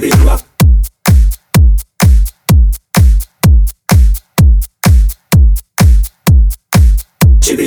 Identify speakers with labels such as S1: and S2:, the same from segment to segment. S1: baby, you are. Baby,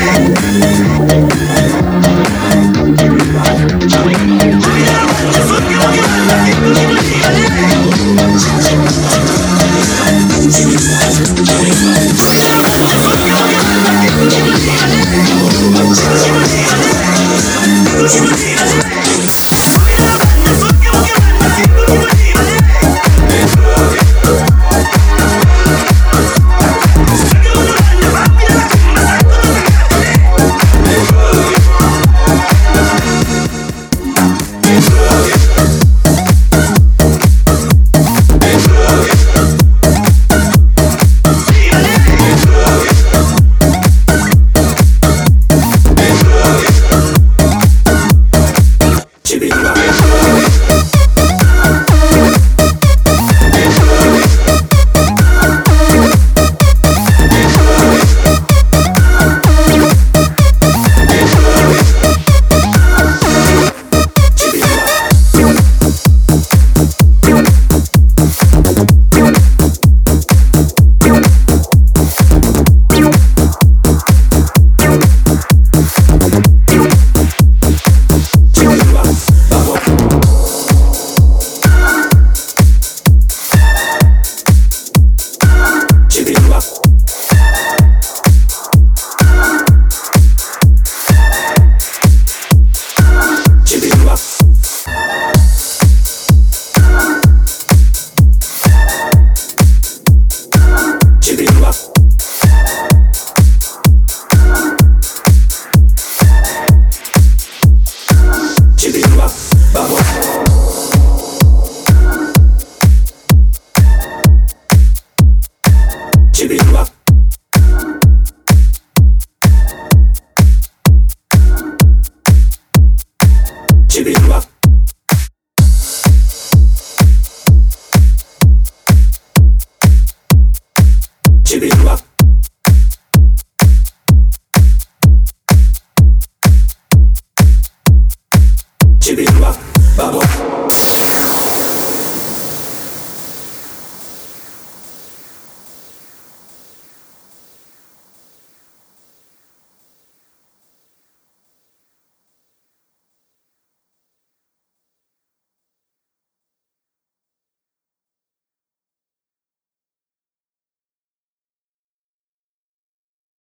S2: Thank you. Chibi vamos.